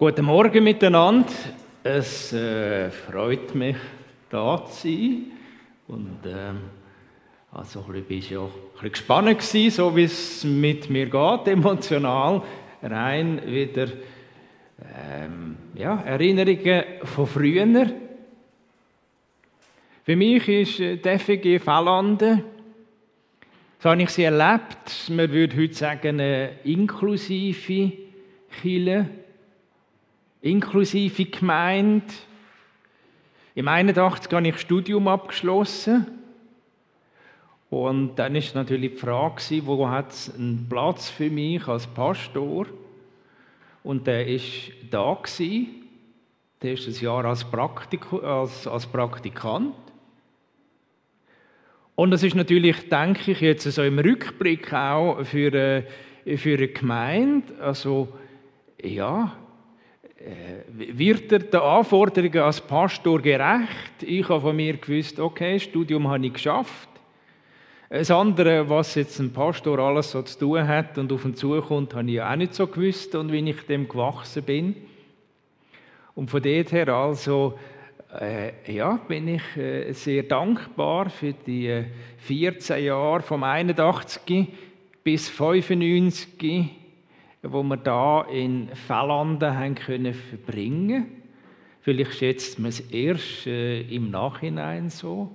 Guten Morgen miteinander. Es äh, freut mich, da zu sein. Und ähm, also, ich war ja ein bisschen gespannt, gewesen, so wie es mit mir geht, emotional. Rein wieder ähm, ja, Erinnerungen von früher. Für mich ist äh, die FG Fallande, so habe ich sie erlebt, man würde heute sagen, eine inklusive Kirche inklusive Gemeinde. Im 81 habe ich Studium abgeschlossen. Und dann ist natürlich die Frage, wo hat es einen Platz für mich als Pastor? Und der ist da gewesen. Der ist ein Jahr als, Praktik als, als Praktikant. Und das ist natürlich, denke ich, jetzt so im Rückblick auch für, äh, für eine Gemeinde. Also, ja, wird er den Anforderungen als Pastor gerecht? Ich habe von mir gewusst, okay, Studium habe ich geschafft. Das andere, was jetzt ein Pastor alles so zu tun hat und auf ihn zukommt, habe ich auch nicht so gewusst und wie ich dem gewachsen bin. Und von dort her also, äh, ja, bin ich äh, sehr dankbar für die 14 äh, Jahre vom 81 bis 95 wo wir da in Fellanden haben können verbringen. Vielleicht schätzt man es erst äh, im Nachhinein so.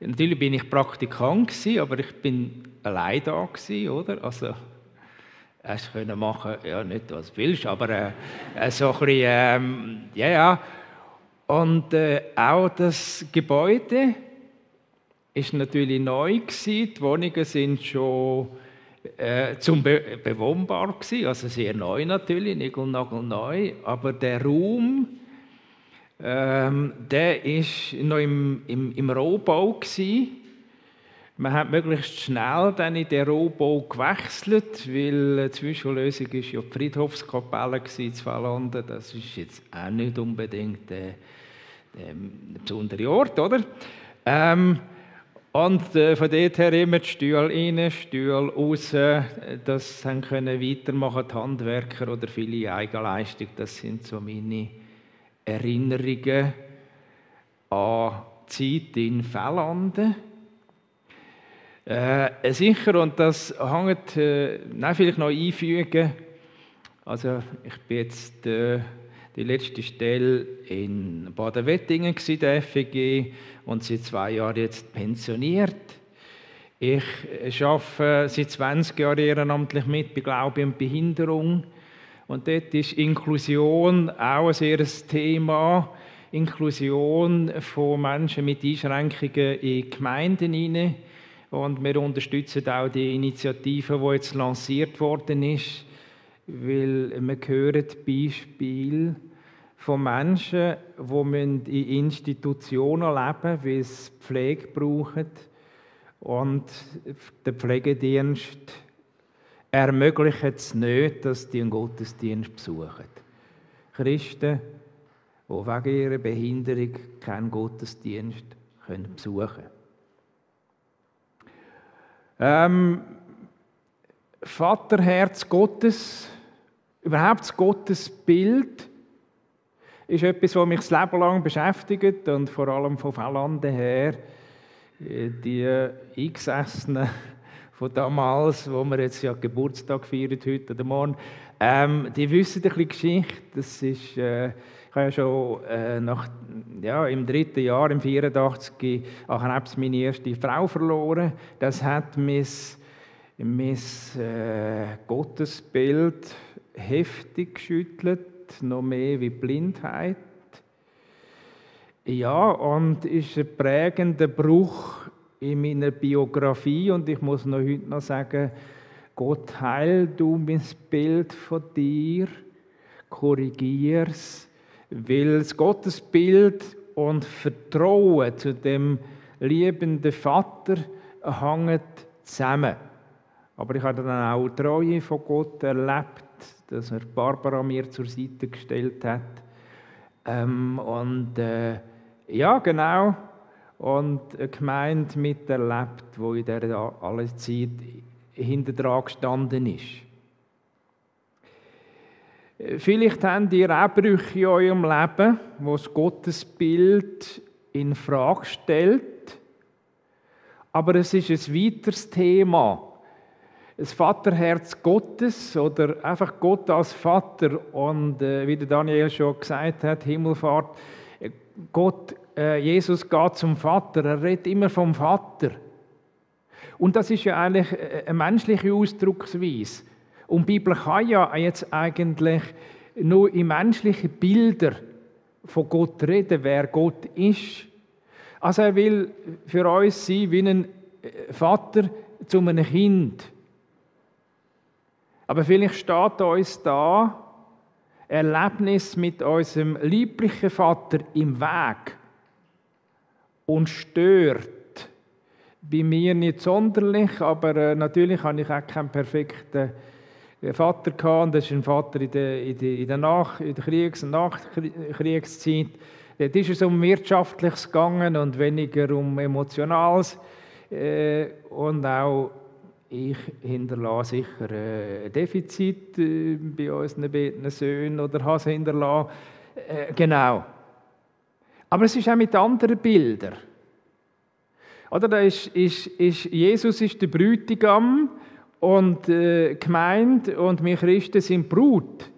Natürlich bin ich Praktikant gewesen, aber ich bin allein da gewesen, oder? Also es können machen, ja nicht was du willst, aber äh, äh, so ein bisschen, ähm, ja ja. Und äh, auch das Gebäude ist natürlich neu gewesen. Die Wohnungen sind schon äh, zum Be bewohnbar gewesen, also sehr neu natürlich, neu, aber der Raum, ähm, der ist noch im, im, im Rohbau gewesen. Man hat möglichst schnell dann in den Rohbau gewechselt, weil die Zwischenlösung ist ja die Friedhofskapelle zu Fallanden. Das ist jetzt auch nicht unbedingt der, der besondere Ort, oder? Ähm, und äh, von dort her immer die Stühle rein, Stühle raus. Das können weitermachen die Handwerker oder viele Eigenleistung. Das sind so meine Erinnerungen an die Zeit in Fellanden. Äh, sicher, und das hängt, äh, nein, vielleicht noch einfügen. Also, ich bin jetzt äh, die letzte Stelle in Baden-Wettingen, der FEG und seit zwei Jahren jetzt pensioniert. Ich arbeite seit 20 Jahren ehrenamtlich mit bei Glaube und Behinderung. Und dort ist Inklusion auch ein sehr Thema. Inklusion von Menschen mit Einschränkungen in Gemeinden hinein. Und wir unterstützen auch die Initiative, die jetzt lanciert worden ist, weil wir hören Beispiele von Menschen, die in Institutionen leben müssen, weil sie Pflege brauchen. Und der Pflegedienst ermöglicht es nicht, dass die einen Gottesdienst besuchen. Christen, die wegen ihrer Behinderung keinen Gottesdienst können besuchen ähm, Vaterherz Gottes, überhaupt das Gottesbild, ist etwas, was mich das Leben lang beschäftigt und vor allem von Fallande her äh, die Eingesessenen von damals, wo wir jetzt ja Geburtstag feiern, heute oder morgen, ähm, die wissen ein bisschen Geschichte. Das ist, äh, ich habe ja schon äh, nach, ja, im dritten Jahr, im 84, an Krebs meine erste Frau verloren. Das hat mein, mein äh, Gottesbild heftig geschüttelt noch mehr wie Blindheit. Ja, und ist ein prägender Bruch in meiner Biografie und ich muss noch heute noch sagen, Gott heil du mein Bild von dir, korrigier's, weil das Gottesbild und Vertrauen zu dem liebenden Vater hängen zusammen. Aber ich habe dann auch Treue von Gott erlebt dass er Barbara mir zur Seite gestellt hat. Ähm, und äh, ja, genau. Und eine Gemeinde miterlebt, wo in dieser aller Zeit hinter dran gestanden ist. Vielleicht habt ihr auch Brüche in eurem Leben, wo das Gottesbild in Frage stellt. Aber es ist ein weiteres Thema. Das Vaterherz Gottes oder einfach Gott als Vater und äh, wie der Daniel schon gesagt hat, Himmelfahrt, Gott, äh, Jesus geht zum Vater, er redet immer vom Vater. Und das ist ja eigentlich äh, eine menschliche Ausdrucksweise. Und die Bibel kann ja jetzt eigentlich nur in menschlichen Bildern von Gott reden, wer Gott ist. Also er will für uns sein wie ein äh, Vater zu einem Kind. Aber vielleicht steht uns da Erlebnis mit unserem lieblichen Vater im Weg und stört. Bei mir nicht sonderlich, aber äh, natürlich habe ich auch keinen perfekten Vater gehabt. Das ist ein Vater in der, in der, in der, Nach-, in der Kriegs- und Nachkriegszeit. Dort ist es um Wirtschaftliches gegangen und weniger um Emotionales. Äh, und auch ich hinterlasse sicher ein Defizit äh, bei unseren beiden Söhnen oder habe es hinterlassen. Äh, genau. Aber es ist auch mit anderen Bildern. Oder da ist, ist, ist Jesus ist der Bräutigam und äh, Gemeinde und wir Christen sind Brut.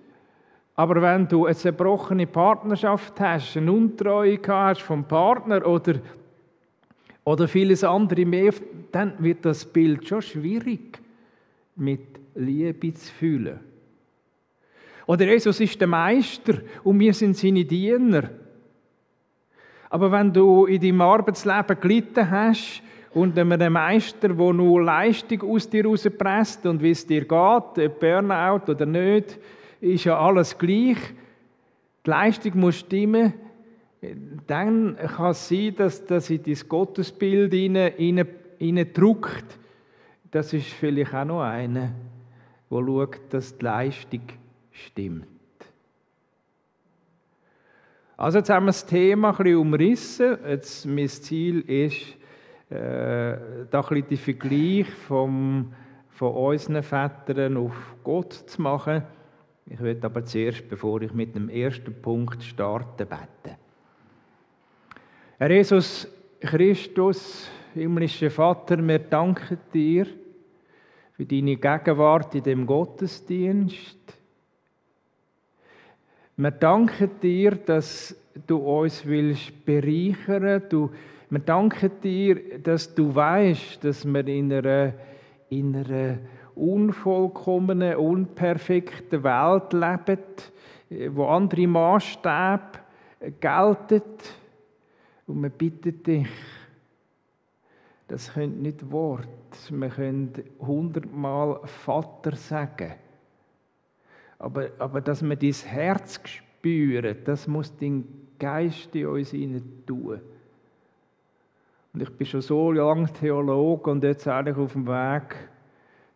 Aber wenn du eine zerbrochene Partnerschaft hast, eine Untreue hast vom Partner oder, oder vieles andere mehr, dann wird das Bild schon schwierig mit Liebe zu fühlen. Oder Jesus ist der Meister und wir sind seine Diener. Aber wenn du in deinem Arbeitsleben gelitten hast und einem Meister, der nur Leistung aus dir rauspresst und wie es dir geht, Burnout oder nicht, ist ja alles gleich. Die Leistung muss stimmen. Dann kann es sein, dass das in dein Gottesbild hineindrückt. Das ist vielleicht auch noch einer, der schaut, dass die Leistung stimmt. Also jetzt haben wir das Thema ein bisschen umrissen. Jetzt, mein Ziel ist, äh, da ein bisschen den Vergleich vom, von unseren Vätern auf Gott zu machen. Ich will aber zuerst, bevor ich mit dem ersten Punkt starte, beten. Herr Jesus Christus, himmlischer Vater, wir danken dir für deine Gegenwart in dem Gottesdienst. Wir danken dir, dass du uns willst bereichern. Du wir danken dir, dass du weißt, dass wir in einer, in einer unvollkommenen, unperfekten Welt leben, wo andere Maßstäbe gelten. Und wir bitten dich, das können nicht Wort, wir können hundertmal Vater sagen. Aber, aber dass wir dein Herz spüren, das muss dein Geist in uns tun. Und ich bin schon so lange Theologe und jetzt eigentlich auf dem Weg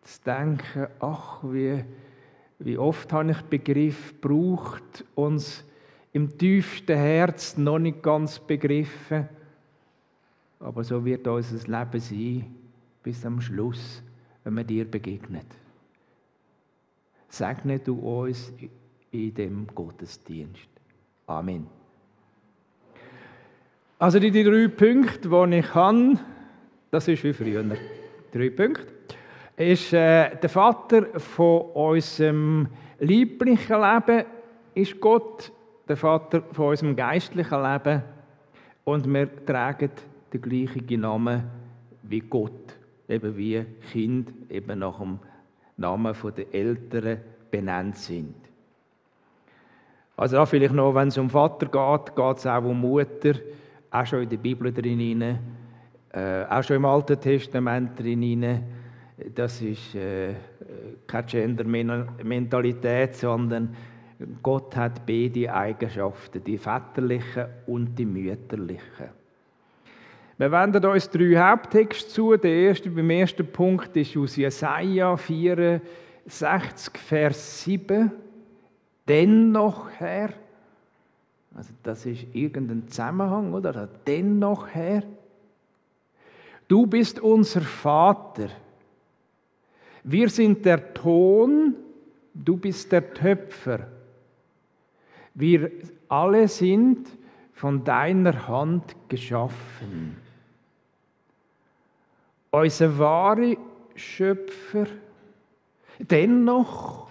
zu denken, ach, wie, wie oft habe ich Begriff braucht uns im tiefsten Herz noch nicht ganz begriffen. Aber so wird unser Leben sein, bis am Schluss, wenn man dir begegnet. Segne du uns in dem Gottesdienst. Amen. Also die, die drei Punkte, die ich habe, das ist wie früher. Drei Punkte. Ist äh, der Vater von unserem lieblichen Leben ist Gott, der Vater von unserem geistlichen Leben und wir tragen den gleichen Namen wie Gott, eben wie Kind eben nach dem Namen der Eltern benannt sind. Also da vielleicht noch, wenn es um Vater geht, geht es auch um Mutter auch schon in der Bibel drin, äh, auch schon im Alten Testament drin. Das ist äh, keine Gender-Mentalität, sondern Gott hat beide Eigenschaften, die väterlichen und die mütterlichen. Wir wenden uns drei Haupttexte zu. Der erste, beim ersten Punkt ist aus Jesaja 64, Vers 7. Dennoch, Herr, also das ist irgendein Zusammenhang, oder? Dennoch, Herr, du bist unser Vater. Wir sind der Ton, du bist der Töpfer. Wir alle sind von deiner Hand geschaffen. Unser wahre Schöpfer, dennoch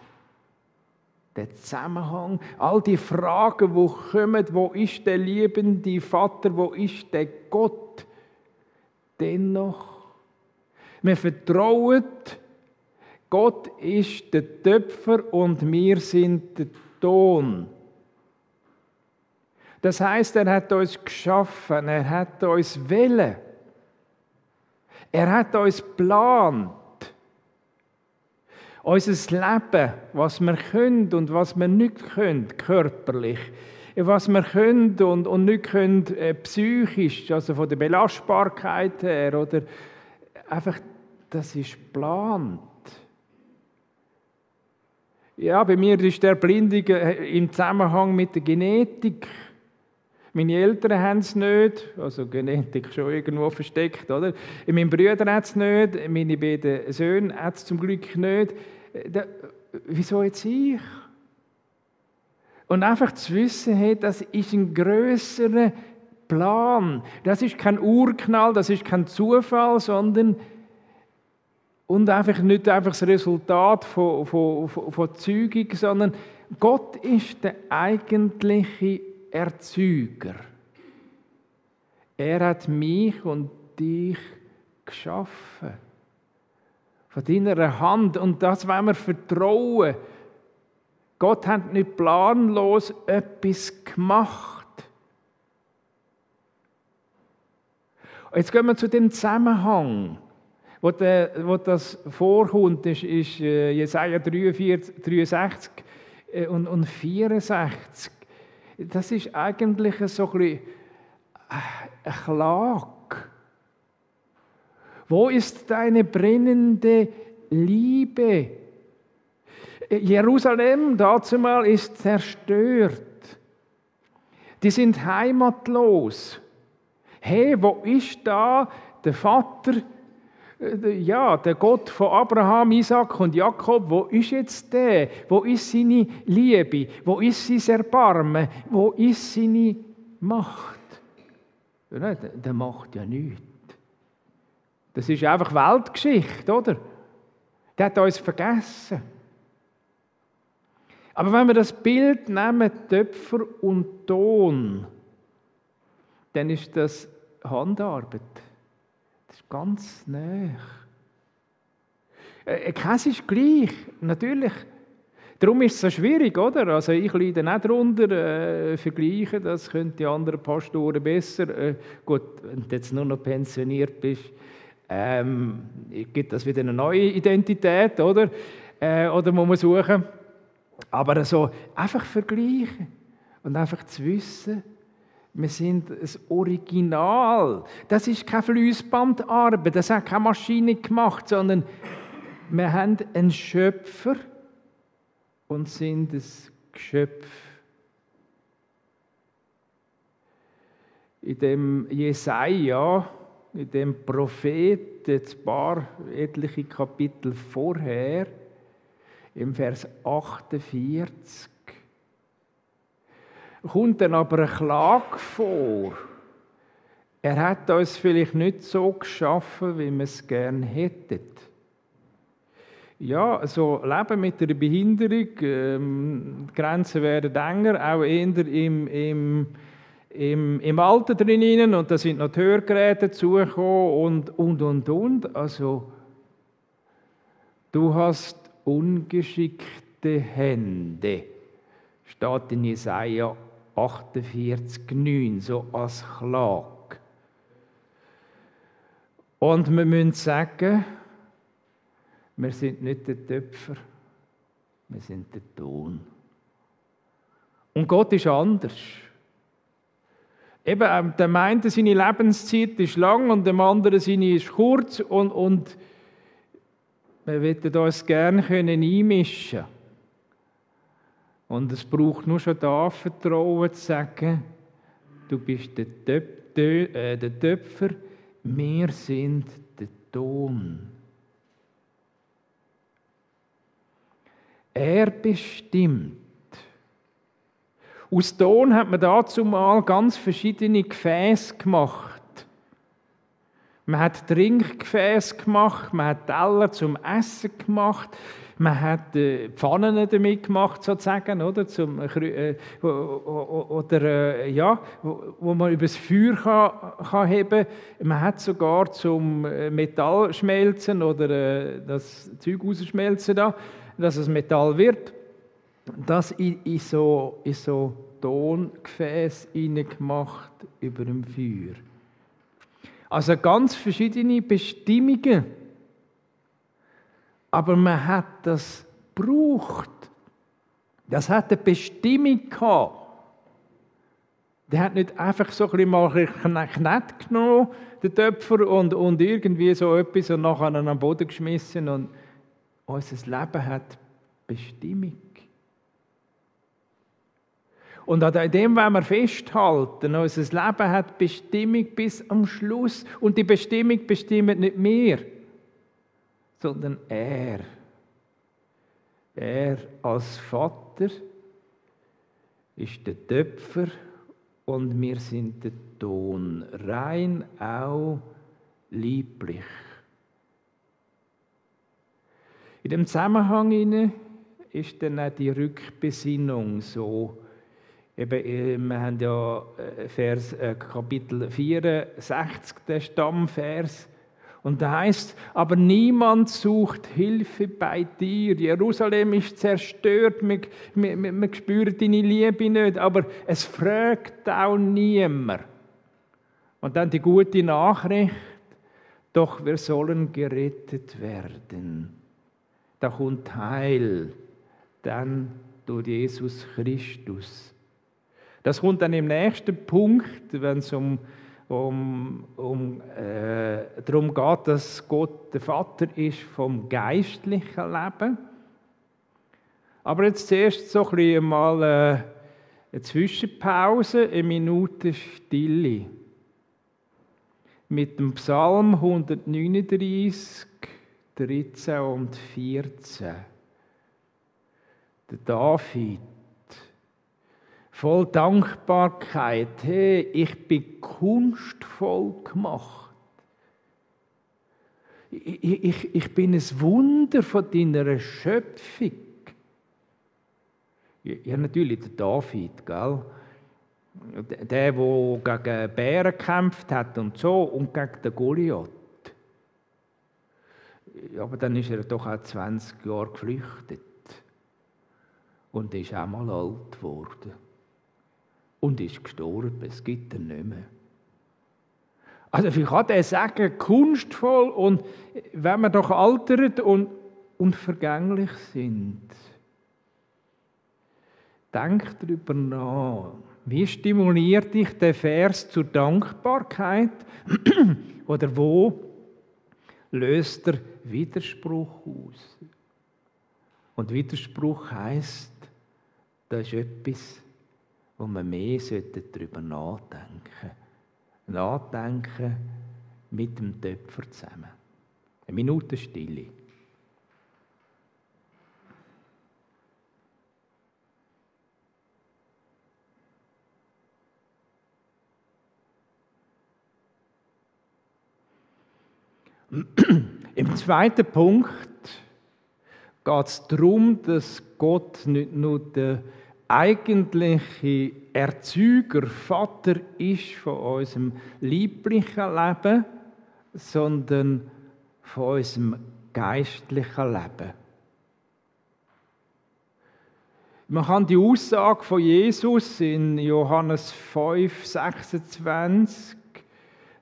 der Zusammenhang, all die Fragen, wo kommen, wo ist der liebende Vater, wo ist der Gott, dennoch, wir vertrauen, Gott ist der Töpfer und wir sind der Ton. Das heißt, er hat uns geschaffen, er hat uns Wille, er hat uns geplant. Unser Leben, was wir können und was wir nicht können, körperlich, was wir können und, und nicht können, äh, psychisch, also von der Belastbarkeit her, oder einfach, das ist geplant. Ja, bei mir ist der Blindung äh, im Zusammenhang mit der Genetik. Meine Eltern haben es nicht, also Genetik schon irgendwo versteckt, oder? Mein Bruder hat es nicht, meine beiden Söhne hat es zum Glück nicht. Da, wieso jetzt ich? Und einfach zu wissen, hey, das ist ein größerer Plan. Das ist kein Urknall, das ist kein Zufall, sondern und einfach nicht einfach das Resultat von, von, von, von Zeugung, sondern Gott ist der eigentliche Erzeuger. Er hat mich und dich geschaffen. Von deiner Hand. Und das wollen wir vertrauen. Gott hat nicht planlos etwas gemacht. Jetzt gehen wir zu dem Zusammenhang, wo, der, wo das vorkommt, ist, ist äh, Jesaja 43, 63 äh, und, und 64 das ist eigentlich so ein bisschen Klage. Wo ist deine brennende Liebe? Jerusalem dazumal ist zerstört. Die sind heimatlos. Hey, wo ist da der Vater, äh, ja, der Gott von Abraham, Isaac und Jakob, wo ist jetzt der? Wo ist seine Liebe? Wo ist sein Erbarmen? Wo ist seine Macht? Ja, der, macht ja nichts. Das ist einfach Weltgeschichte, oder? Der hat uns vergessen. Aber wenn wir das Bild nehmen, Töpfer und Ton, dann ist das Handarbeit. Das ist ganz nah. Äh, Käse ist gleich, natürlich. Darum ist es so schwierig, oder? Also ich leide nicht darunter, äh, vergleichen, das können die anderen Pastoren besser. Äh, gut, wenn du jetzt nur noch pensioniert bist, ähm, gibt das wieder eine neue Identität, oder? Äh, oder muss man suchen. Aber also einfach vergleichen und einfach zu wissen, wir sind das Original. Das ist keine Fließbandarbeit, das hat keine Maschine gemacht, sondern wir haben einen Schöpfer und sind das Geschöpf. In dem Jesaja, in dem Prophet, ein paar etliche Kapitel vorher, im Vers 48, kommt dann aber eine Klage vor. Er hat uns vielleicht nicht so geschaffen, wie wir es gerne hätten. Ja, so Leben mit einer Behinderung, ähm, die Grenzen werden enger, auch eher im, im, im, im Alter drinnen und da sind noch die Hörgeräte dazugekommen und, und, und, und. Also, du hast ungeschickte Hände, steht in Jesaja 48,9, so als Klage. Und wir müssen sagen, wir sind nicht der Töpfer, wir sind der Ton. Und Gott ist anders. Eben, ähm, der meinte, seine Lebenszeit ist lang und dem anderen seine ist kurz und, und wir würden uns gerne einmischen können. Und es braucht nur schon da Vertrauen zu sagen, du bist der, Töp äh, der Töpfer, wir sind der Ton. Er bestimmt. Aus Ton hat man dazu mal ganz verschiedene Gefäße gemacht. Man hat Trinkgefäße gemacht, man hat Teller zum Essen gemacht, man hat äh, Pfannen damit gemacht, sozusagen, oder? Zum, äh, oder äh, ja, wo, wo, man übers Feuer kann, kann heben kann. Man hat sogar zum äh, Metall schmelzen oder äh, das Zeug rausschmelzen, da, dass es Metall wird. Das in, in so, in so Tongefäß gemacht über dem Feuer. Also ganz verschiedene Bestimmungen aber man hat das gebraucht. Das hat eine Bestimmung gehabt. Der hat nicht einfach so ein bisschen mal Knett genommen, den Töpfer, und, und irgendwie so etwas und nachher an den Boden geschmissen. Und unser Leben hat Bestimmung. Und an dem wollen wir festhalten. Unser Leben hat Bestimmung bis am Schluss. Und die Bestimmung bestimmt nicht mehr sondern er. Er als Vater ist der Töpfer und wir sind der Ton, rein auch lieblich. In dem Zusammenhang ist dann auch die Rückbesinnung so. Eben, äh, wir haben ja äh, Vers, äh, Kapitel 64, der Stammvers. Und da heißt, aber niemand sucht Hilfe bei dir. Jerusalem ist zerstört, wir, wir, wir spüren deine Liebe nicht, aber es fragt auch niemand. Und dann die gute Nachricht, doch wir sollen gerettet werden. Da kommt Heil, dann durch Jesus Christus. Das kommt dann im nächsten Punkt, wenn es um um, um äh, darum geht, dass Gott der Vater ist vom geistlichen Leben. Aber jetzt zuerst so ein mal äh, eine Zwischenpause, eine Minute Stille. Mit dem Psalm 139, 13 und 14. Der David voll Dankbarkeit. Hey, ich bin kunstvoll gemacht. Ich, ich, ich bin ein Wunder von deiner Schöpfung. Ja, natürlich der David, gell? Der, der gegen Bären gekämpft hat und so und gegen den Goliath. Aber dann ist er doch auch 20 Jahre geflüchtet und ist auch mal alt geworden und ist gestorben. Es gibt ihn nicht mehr. Also wie kann der sagen, kunstvoll und wenn wir doch altert und, und vergänglich sind. Denk darüber nach. Wie stimuliert dich der Vers zur Dankbarkeit? Oder wo löst der Widerspruch aus? Und Widerspruch heißt, da ist etwas wo wir mehr darüber nachdenken Nachdenken mit dem Töpfer zusammen. Eine Minute Stille. Im zweiten Punkt geht es darum, dass Gott nicht nur der eigentliche Erzeuger, Vater ist von unserem lieblichen Leben, sondern von unserem geistlichen Leben. Man kann die Aussage von Jesus in Johannes 5, 26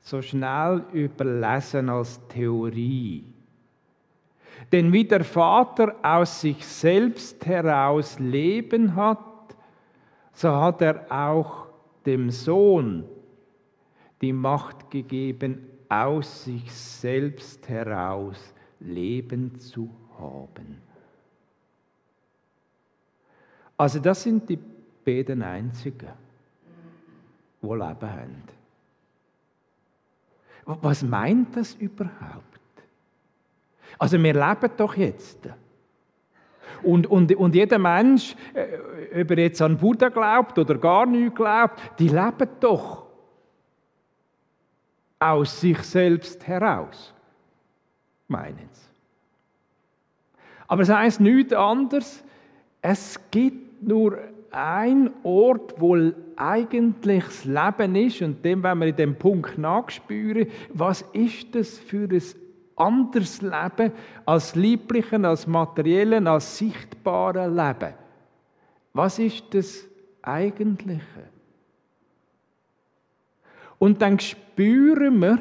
so schnell überlesen als Theorie. Denn wie der Vater aus sich selbst heraus Leben hat, so hat er auch dem Sohn die Macht gegeben, aus sich selbst heraus Leben zu haben. Also das sind die beiden Einzigen, die Leben haben. Was meint das überhaupt? Also wir leben doch jetzt. Und, und, und jeder Mensch, äh, ob er jetzt an Buddha glaubt oder gar nicht glaubt, die leben doch aus sich selbst heraus, meinen sie. Aber es heißt nichts anderes, es gibt nur ein Ort, wo eigentlich das Leben ist, und dem wenn wir in dem Punkt nachspüren, was ist das für ein anderes Leben als lieblichen, als materiellen, als sichtbaren Leben? Was ist das Eigentliche? Und dann spüren wir,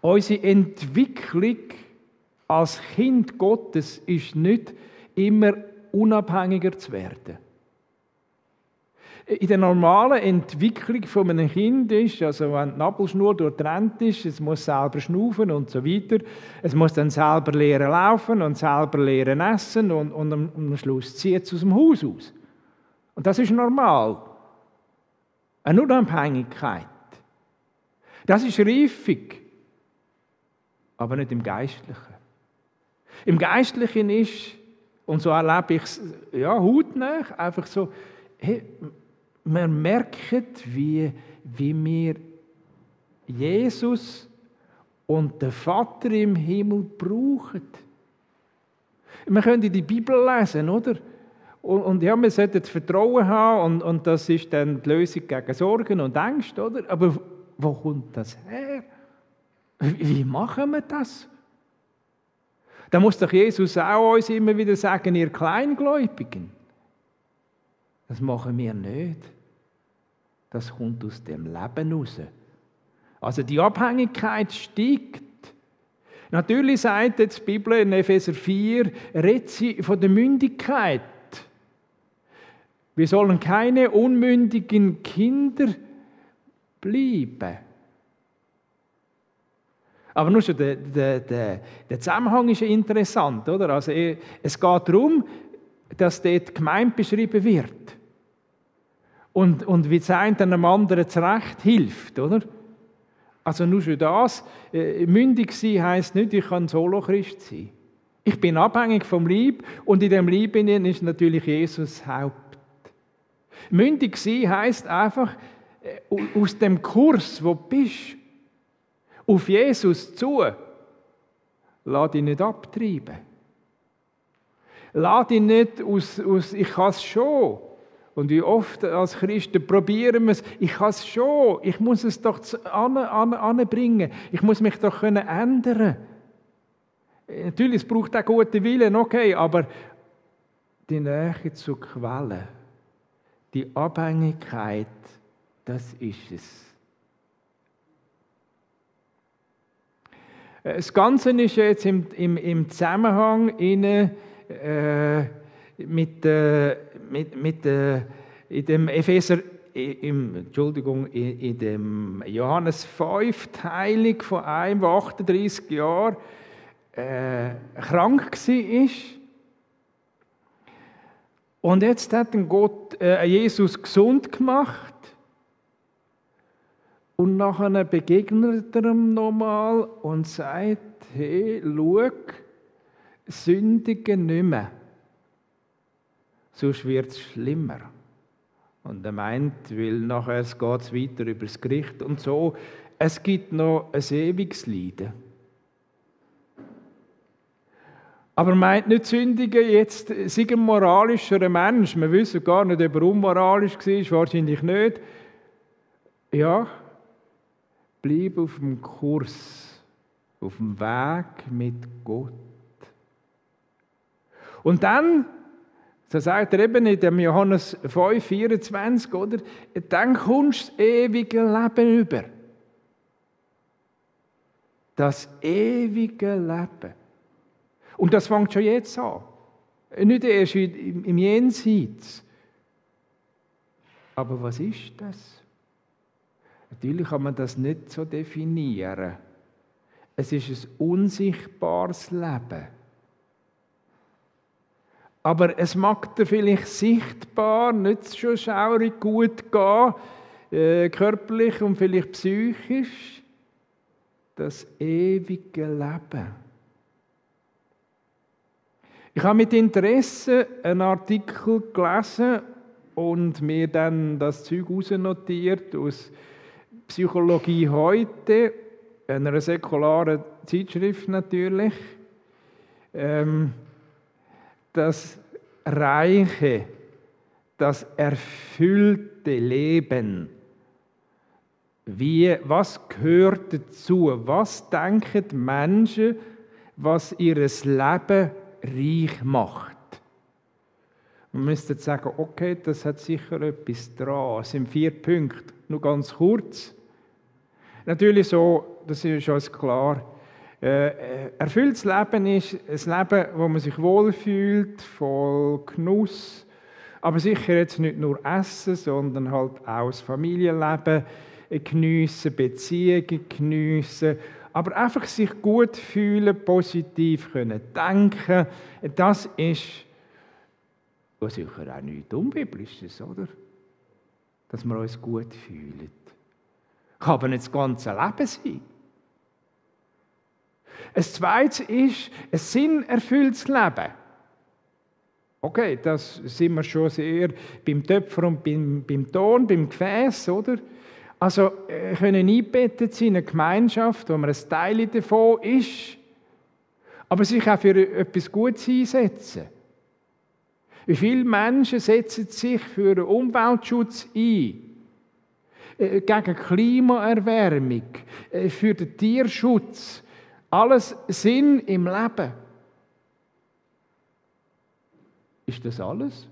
unsere Entwicklung als Kind Gottes ist nicht immer unabhängiger zu werden. In der normalen Entwicklung von einem Kind ist, also wenn die Nabelschnur durchtrennt ist, es muss selber schnaufen und so weiter, es muss dann selber lernen laufen und selber lernen essen und, und am, am Schluss zieht es aus dem Haus aus. Und das ist normal. Eine Unabhängigkeit. Das ist Reifung, aber nicht im Geistlichen. Im Geistlichen ist, und so erlebe ich es ja, hautnah, einfach so, hey, wir merken, wie, wie wir Jesus und den Vater im Himmel brauchen. Wir können die Bibel lesen, oder? Und, und ja, wir sollten Vertrauen haben und, und das ist dann die Lösung gegen Sorgen und Ängste, oder? Aber wo kommt das her? Wie machen wir das? Da muss doch Jesus auch uns immer wieder sagen, ihr Kleingläubigen. Das machen wir nicht. Das kommt aus dem Leben raus. Also die Abhängigkeit steigt. Natürlich sagt jetzt die Bibel in Epheser 4, redet sie von der Mündigkeit. Wir sollen keine unmündigen Kinder bleiben. Aber nur schon der, der, der, der Zusammenhang ist interessant, oder? Also es geht darum, dass dort gemeint beschrieben wird. Und, und wie es einem anderen zurecht hilft, oder? Also nur schon das, äh, mündig sein heisst nicht, ich kann Solo-Christ sein. Ich bin abhängig vom Lieb und in dem Lieb ist natürlich Jesus Haupt. Mündig sein heisst einfach, äh, aus dem Kurs, wo du bist, auf Jesus zu, lass dich nicht abtreiben. Lass dich nicht aus, aus ich kann es schon. Und wie oft als Christen probieren wir es, ich kann es schon, ich muss es doch anbringen, ich muss mich doch können ändern. Natürlich, es braucht auch guten Willen, okay, aber die Nähe zur Quelle, die Abhängigkeit, das ist es. Das Ganze ist jetzt im, im, im Zusammenhang in, äh, mit, äh, mit, mit äh, in dem Epheser, im, Entschuldigung, in, in dem Johannes 5 Teilung von einem, der 38 Jahre äh, krank war. Und jetzt hat Gott, äh, Jesus gesund gemacht und nachher begegnet er ihm nochmal und sagt, hey, schau, sündige nicht mehr. Sonst wird es schlimmer. Und er meint, weil nachher geht es weiter übers Gericht und so. Es gibt noch ein ewiges Leiden. Aber meint nicht sündige jetzt, sei ein moralischer Mensch. Wir wissen gar nicht, ob er unmoralisch war, wahrscheinlich nicht. Ja, Bleib auf dem Kurs, auf dem Weg mit Gott. Und dann, so sagt er eben in dem Johannes 5, 24, oder? Dann kommst du das ewige Leben über. Das ewige Leben. Und das fängt schon jetzt an. Nicht erst im Jenseits. Aber was ist das? Natürlich kann man das nicht so definieren. Es ist ein unsichtbares Leben. Aber es mag dir vielleicht sichtbar nicht schon schaurig gut gehen, äh, körperlich und vielleicht psychisch, das ewige Leben. Ich habe mit Interesse einen Artikel gelesen und mir dann das Zeug notiert aus Psychologie heute, einer säkularen Zeitschrift natürlich. Ähm, das reiche, das erfüllte Leben. Wie, was gehört dazu? Was denken Menschen, was ihr Leben reich macht? Man müsste sagen, okay, das hat sicher etwas dran. Es sind vier Punkte. Nur ganz kurz. Natürlich so, das ist uns klar. Äh, äh, erfülltes Leben ist ein Leben, wo man sich wohlfühlt, voll Genuss. Aber sicher jetzt nicht nur Essen, sondern halt auch das Familienleben geniessen, Beziehungen geniessen. Aber einfach sich gut fühlen, positiv können denken, das ist sicher auch nichts Unbiblisches, oder? Dass wir uns gut fühlen. Kann aber nicht das ganze Leben sein. Ein zweites ist ein sinnerfülltes Leben. Okay, das sind wir schon sehr beim Töpfer und beim, beim Ton, beim Gefäß, oder? Also äh, können eingebettet sein in eine Gemeinschaft, wo man ein Teil davon ist, aber sich auch für etwas Gutes einsetzen. Wie viele Menschen setzen sich für Umweltschutz ein? Äh, gegen Klimaerwärmung, äh, für den Tierschutz. Alles Sinn im Leben. Ist das alles?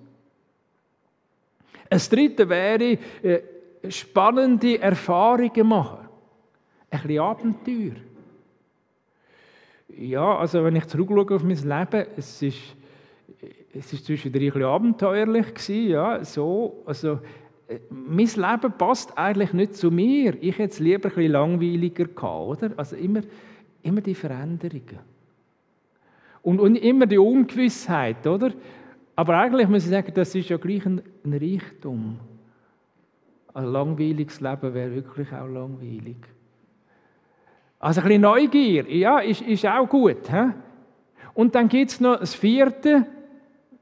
Das dritte wäre, äh, spannende Erfahrungen machen. Ein bisschen Abenteuer. Ja, also wenn ich zurückschaue auf mein Leben, es ist, es ist zwischendurch ein bisschen abenteuerlich gewesen, ja, so, also mein Leben passt eigentlich nicht zu mir. Ich hätte es lieber ein bisschen langweiliger gehabt, oder? Also immer, immer die Veränderungen. Und, und immer die Ungewissheit, oder? Aber eigentlich muss ich sagen, das ist ja gleich ein, ein Reichtum. Ein langweiliges Leben wäre wirklich auch langweilig. Also ein bisschen Neugier, ja, ist, ist auch gut. He? Und dann gibt es noch das vierte,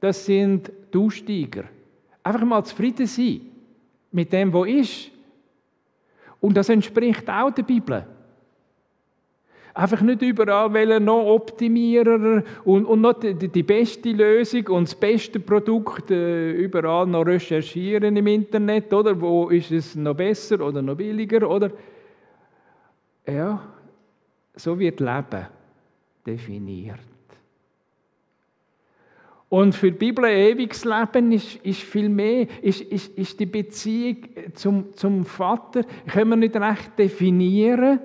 das sind die Aussteiger. Einfach mal zufrieden sein mit dem, was ist. Und das entspricht auch der Bibel. Einfach nicht überall wollen noch optimieren und, und noch die, die, beste Lösung und das beste Produkt äh, überall noch recherchieren im Internet, oder? Wo ist es noch besser oder noch billiger, oder? Ja, so wird Leben definiert. Und für die Bibel ewiges Leben ist, ist viel mehr, ist, ist, ist die Beziehung zum, zum Vater, können wir nicht recht definieren.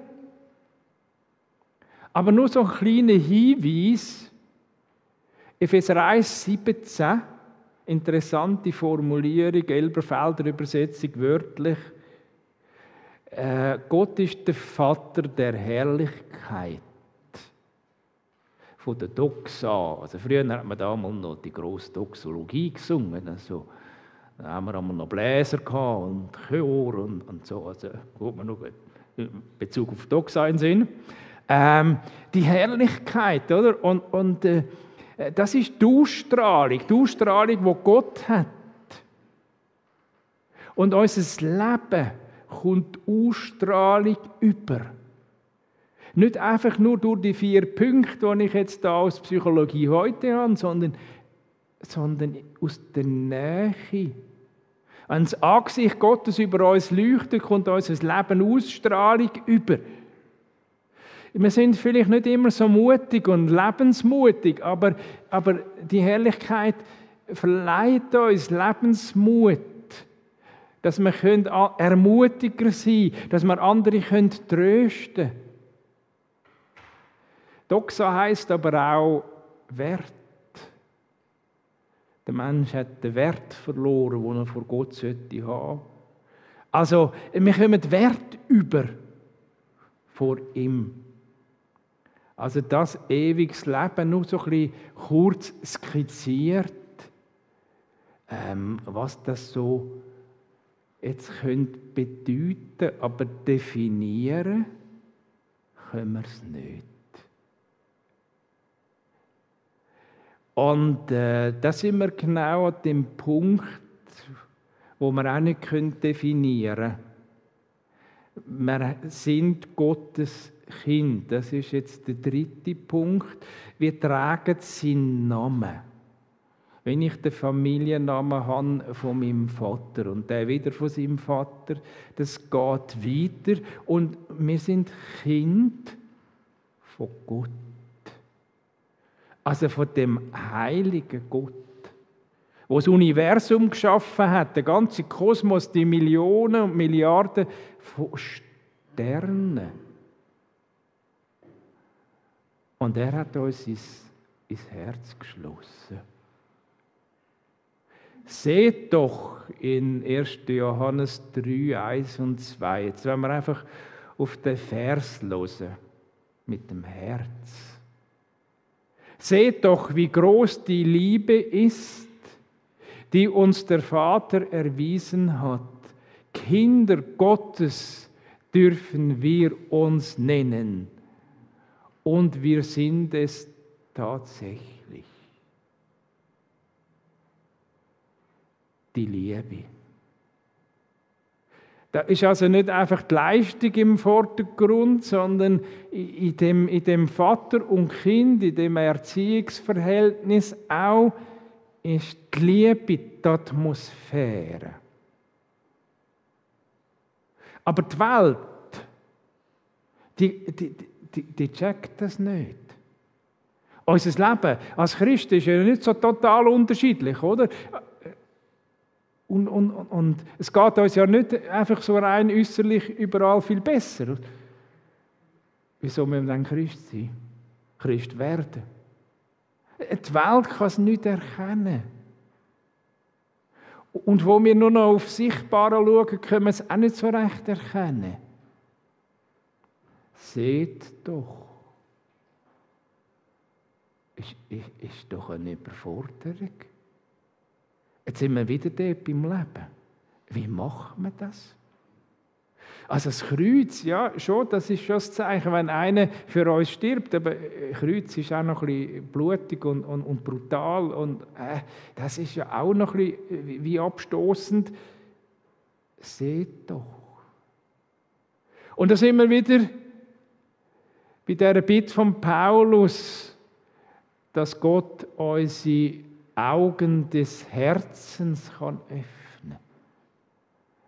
Aber nur so ein kleiner Hinweis, Epheser 1, 17, interessante Formulierung, Elberfelder Übersetzung wörtlich. Äh, Gott ist der Vater der Herrlichkeit von der Doxa. Also früher hat man damals noch die grosse Doxologie gesungen. Also, da haben wir noch Bläser und Chor und, und so. Also gut, man noch in Bezug auf Doxa in Sinn. Ähm, die Herrlichkeit, oder? Und, und äh, das ist die Ausstrahlung, die Ausstrahlung, die Gott hat. Und unser Leben kommt Ausstrahlung über. Nicht einfach nur durch die vier Punkte, die ich jetzt da aus Psychologie heute habe, sondern, sondern aus der Nähe. Wenn das Angesicht Gottes über uns leuchtet, kommt unser Leben Ausstrahlung über. Wir sind vielleicht nicht immer so mutig und lebensmutig, aber, aber die Herrlichkeit verleiht uns Lebensmut, dass wir ermutiger sein können, dass wir andere trösten können. Doxa heißt aber auch Wert. Der Mensch hat den Wert verloren, den er vor Gott sollte haben. Also, wir kommen Wert über vor ihm. Also das ewiges Leben nur so ein bisschen kurz skizziert, ähm, was das so jetzt könnte bedeuten, aber definieren können wir es nicht. Und äh, da sind wir genau an dem Punkt, wo wir auch nicht definieren können. Wir sind Gottes Kind. Das ist jetzt der dritte Punkt. Wir tragen seinen Namen. Wenn ich den Familiennamen habe von meinem Vater und der wieder von seinem Vater, das geht weiter und wir sind Kind von Gott. Also von dem heiligen Gott, wo das Universum geschaffen hat, der ganze Kosmos, die Millionen und Milliarden von Sternen. Und er hat uns ins, ins Herz geschlossen. Seht doch in 1. Johannes 3, 1 und 2. Jetzt werden wir einfach auf den Vers hören. Mit dem Herz. Seht doch, wie groß die Liebe ist, die uns der Vater erwiesen hat. Kinder Gottes dürfen wir uns nennen. Und wir sind es tatsächlich. Die Liebe. Da ist also nicht einfach die Leistung im Vordergrund, sondern in dem, in dem Vater und Kind, in dem Erziehungsverhältnis auch ist die Liebe die Atmosphäre. Aber die Welt, die, die, die, die checkt das nicht. Unser Leben als Christ ist ja nicht so total unterschiedlich, oder? Und, und, und es geht uns ja nicht einfach so rein äußerlich überall viel besser. Wieso müssen wir dann Christ sein? Christ werden. Die Welt kann es nicht erkennen. Und wo wir nur noch auf Sichtbare schauen, können wir es auch nicht so recht erkennen. Seht doch. Ist, ist, ist doch eine Überforderung. Jetzt sind wir wieder dort beim Leben. Wie macht man das? Also das Kreuz, ja, schon, das ist schon das Zeichen, wenn einer für uns stirbt, aber Kreuz ist auch noch ein bisschen blutig und, und, und brutal und äh, das ist ja auch noch ein bisschen wie abstoßend. Seht doch. Und da sind wir wieder bei dieser Bitte von Paulus, dass Gott unsere Augen des Herzens kann öffnen.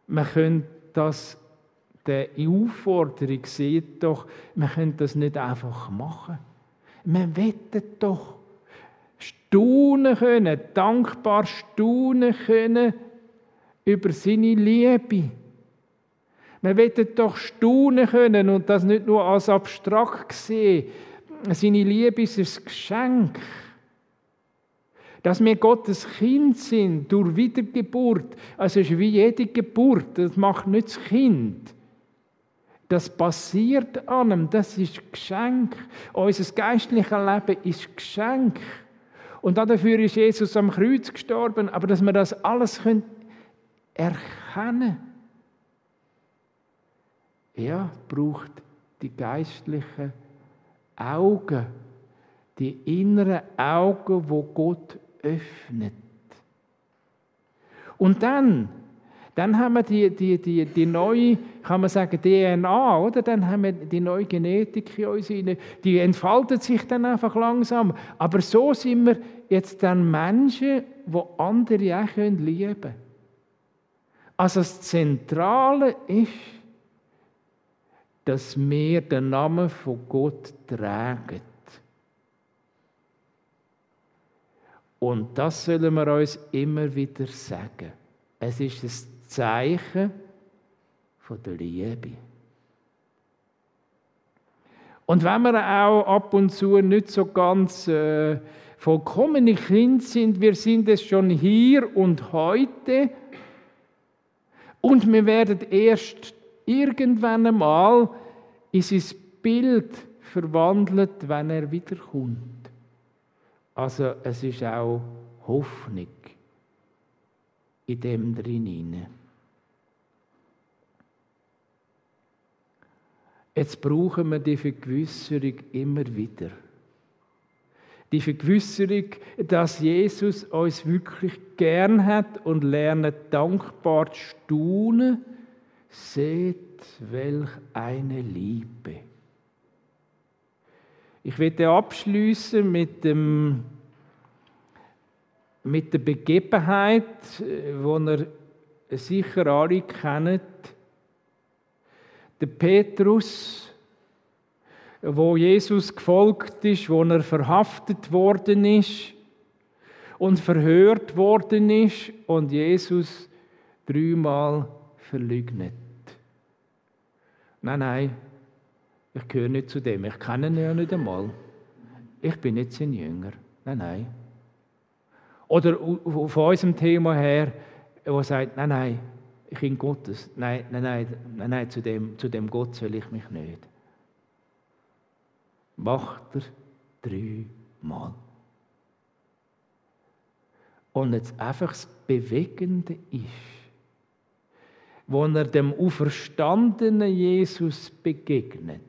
Man könnte das, der Aufforderung sieht doch, man könnte das nicht einfach machen. Man wettet doch staunen können, dankbar staunen können über seine Liebe. Man wettet doch staunen können und das nicht nur als abstrakt sehen. Seine Liebe ist ein Geschenk dass wir Gottes Kind sind durch Wiedergeburt. Also es ist wie jede Geburt, das macht nicht das Kind. Das passiert an einem, das ist Geschenk. Unser geistliches Leben ist Geschenk. Und dafür ist Jesus am Kreuz gestorben, aber dass wir das alles können erkennen ja, braucht die geistlichen Augen, die inneren Augen, wo Gott öffnet. Und dann, dann haben wir die, die, die, die neue, kann man sagen, DNA, oder? Dann haben wir die neue Genetik in uns rein. Die entfaltet sich dann einfach langsam. Aber so sind wir jetzt dann Menschen, die andere auch lieben können. Also das Zentrale ist, dass wir den Namen von Gott tragen. Und das sollen wir uns immer wieder sagen. Es ist ein Zeichen von der Liebe. Und wenn wir auch ab und zu nicht so ganz äh, vollkommene Kind sind, wir sind es schon hier und heute. Und wir werden erst irgendwann einmal in sein Bild verwandelt, wenn er wiederkommt. Also es ist auch Hoffnung in dem drin. Jetzt brauchen wir die Vergewisserung immer wieder. Die Vergewisserung, dass Jesus uns wirklich gern hat und lernen dankbar zu staunen. Seht, welch eine Liebe. Ich werde abschließen mit mit der Begebenheit, wo ihr sicher alle kennt. Der Petrus, wo Jesus gefolgt ist, wo er verhaftet worden ist und verhört worden ist und Jesus dreimal verleugnet. Nein, nein, ich gehöre nicht zu dem. Ich kenne ihn ja nicht einmal. Ich bin nicht sein Jünger. Nein, nein. Oder von unserem Thema her, wo er sagt, nein, nein, ich bin Gottes. Nein, nein, nein, nein, nein zu, dem, zu dem Gott soll ich mich nicht. Macht er dreimal. Und jetzt einfach das Bewegende ist, wo er dem auferstandenen Jesus begegnet,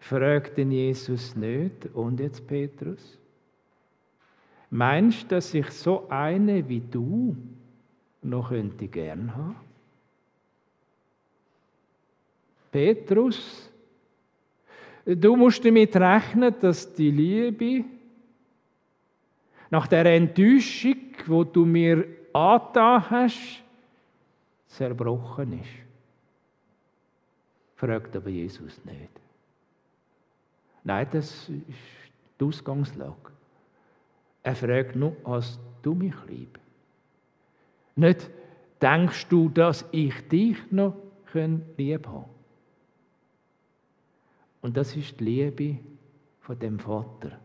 fragt den Jesus nicht, und jetzt Petrus? Meinst du, dass ich so eine wie du noch könnte gern haben? Petrus, du musst damit rechnen, dass die Liebe nach der Enttäuschung, wo du mir angetan hast, zerbrochen ist. Fragt aber Jesus nicht. Nein, das ist die Ausgangslage. Er fragt nur, hast du mich lieb? Nicht, denkst du, dass ich dich noch lieb habe? Und das ist die Liebe von dem Vater,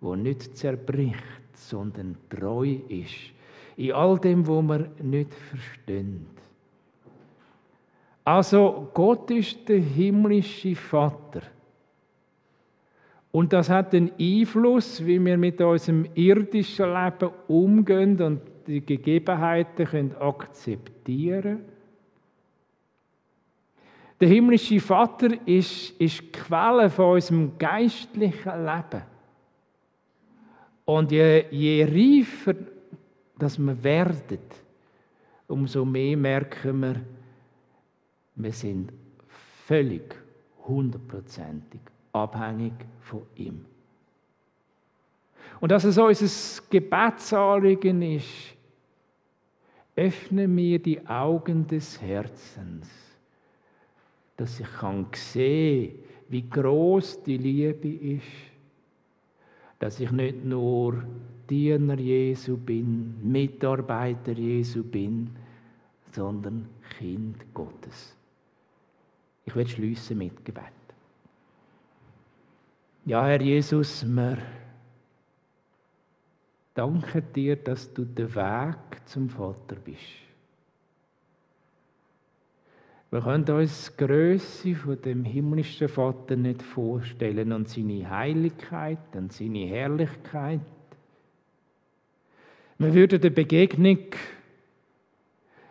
wo nicht zerbricht, sondern treu ist in all dem, wo man nicht versteht. Also Gott ist der himmlische Vater. Und das hat einen Einfluss, wie wir mit unserem irdischen Leben umgehen und die Gegebenheiten können akzeptieren Der himmlische Vater ist, ist die Quelle von unserem geistlichen Leben. Und je, je reifer dass wir werden, umso mehr merken wir, wir sind völlig hundertprozentig abhängig von ihm. Und dass es unser Gebetsanliegen ist, öffne mir die Augen des Herzens, dass ich kann sehen, wie groß die Liebe ist, dass ich nicht nur Diener Jesu bin, Mitarbeiter Jesu bin, sondern Kind Gottes. Ich werde schließen mit Gebet. Ja, Herr Jesus, wir danken dir, dass du der Weg zum Vater bist. Wir können uns die Größe von dem himmlischen Vater nicht vorstellen und seine Heiligkeit und seine Herrlichkeit. Wir würden der Begegnung,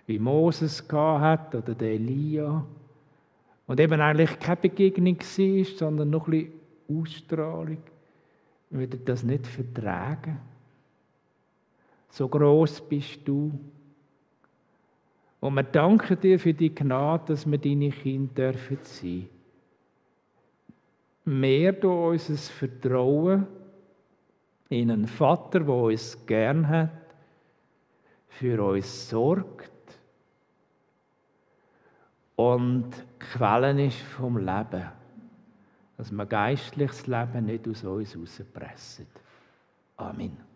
wie Moses hat oder der Elia, und eben eigentlich keine Begegnung war, sondern noch ein bisschen Ausstrahlung, würde das nicht vertragen. So groß bist du. Und wir danken dir für die Gnade, dass wir deine Kinder dürfen sein. Mehr durch unser Vertrauen in einen Vater, der uns gern hat, für uns sorgt und Quellen ist vom Leben dass wir geistliches Leben nicht aus uns herauspressen. Amen.